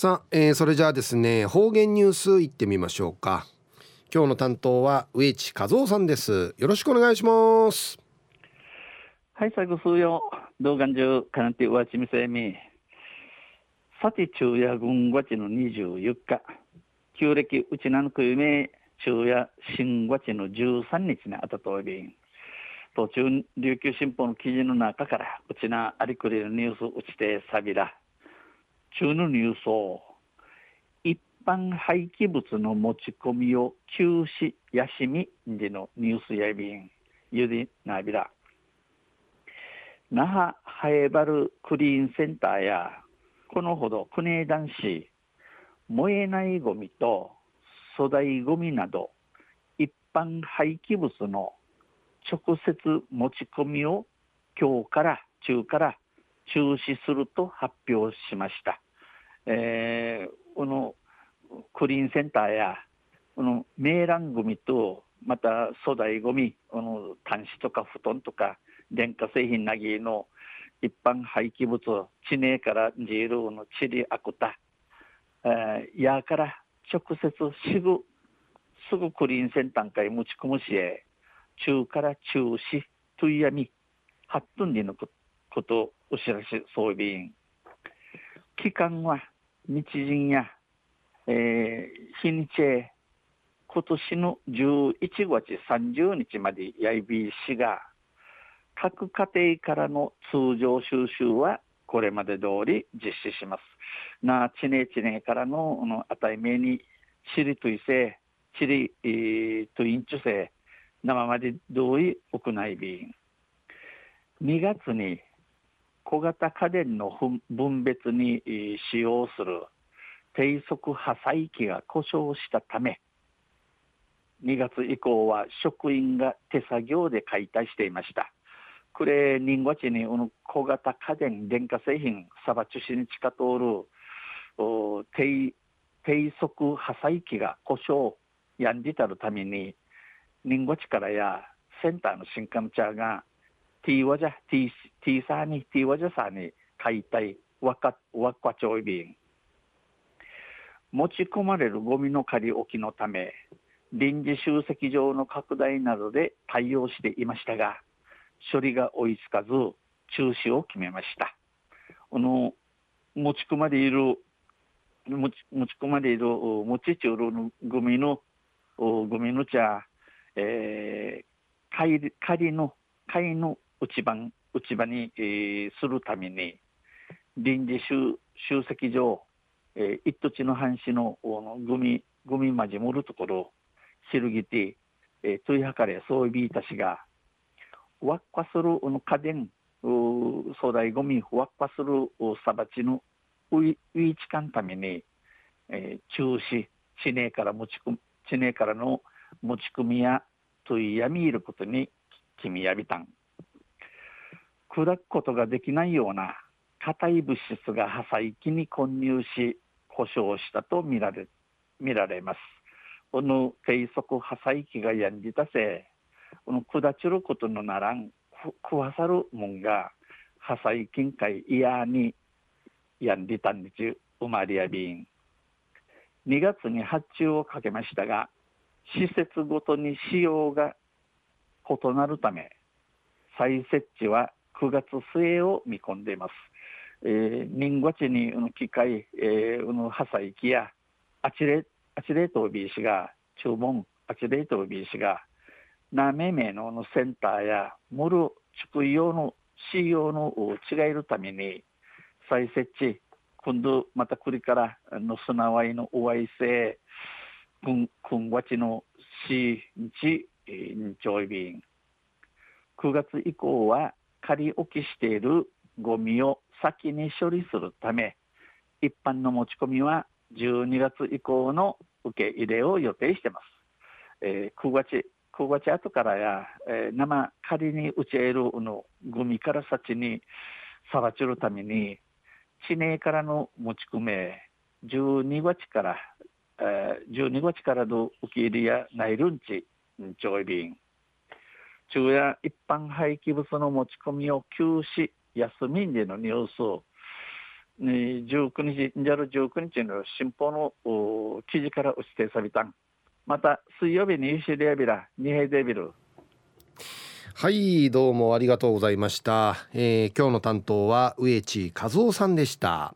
さあ、えー、それじゃあですね方言ニュースいってみましょうか。今日の担当は植地和夫さんです。よろしくお願いします。はい最後数曜動画中かなてわちみせみ。さて昼夜軍月の24日。旧暦うちなぬくゆめ。昼夜新月の13日にあたとおびん途中琉球新報の記事の中からうちなありくりのニュースうちてさびら。中のニュースを一般廃棄物の持ち込みを休止やしみでのニュースやびんゆでなびら。那覇ハエバルクリーンセンターやこのほど国枝市燃えないゴミと粗大ゴミなど一般廃棄物の直接持ち込みを今日から中から中止すると発表しました。えー、このクリーンセンターやこのメーランゴミとまた粗大ゴミこの端子とか布団とか電化製品なぎの一般廃棄物地名からジールのチリアクタ、えー、やから直接すぐすぐクリーンセンターから持ち込むし中から中止といやみ8分にのことお知らせ装備員期間は日人や、えー、日にちへ今年の11月30日までやいびしが各家庭からの通常収集はこれまで通り実施します。な、ちねちねからのあの値目に、チリといせ、チリ、えー、とインチュセ、生まで同意屋内便。2月に小型家電の分別に使用する低速破砕機が故障したため、2月以降は職員が手作業で解体していました。これ、人月に小型家電、電化製品、サバ中心に近通る低低速破砕機が故障やんじたるために、人月からやセンターの新幹線が T ワジャ T, T サーに T ワジャサーに解体わかわっかちょいび持ち込まれるゴミの仮置きのため臨時集積場の拡大などで対応していましたが処理が追いつかず中止を決めましたこの持ち込まれいる持ち持ち込まれる持ち中のゴミのゴミの茶、えー、仮仮の貝の内場内場に、えー、するために臨時集集積場、えー、一土地の藩士ののグミグミまじもるところしるぎて、えー、ついはかれそうびいたしがわっかするの家電粗大ゴミわっかするさばちのウイウイチカンために、えー、中止地名から持ち込地名からの持ち込みやといやみいることに君やびたん。砕くことができないような硬い物質が破砕機に混入し故障したと見られ見られます。この低速破砕機がやんじたせい、この砕ちることのならん、食わさるもんが破砕金塊嫌にやんじたんでちゅうまりやびん。2月に発注をかけましたが、施設ごとに使用が異なるため、再設置は9月末を見込んでいます。えー、人月に機械、えー、の破砕機やアチレアチレートビーシが注文アチレートビーシがなめめののセンターやモル畜用の C 用の違えるために再設置今度またこれからのすなわいのおわいせくんくんわちの C 日日曜日9月以降は仮置きしているゴミを先に処理するため一般の持ち込みは12月以降の受け入れを予定しています。えー、9月9月後からや、えー、生仮に打ち得るのゴミから先にさばちるために地名からの持ち込め12月から、えー、12月からの受け入れやないるんち上位便昼夜一般廃棄物の持ち込みを休止休みんでのニュース19日、ジャル19日の新報の記事から指定されたん。また、水曜日にユシリアビラ、ニヘデビル。はいどうもありがとうございました、えー、今日の担当は植地和夫さんでした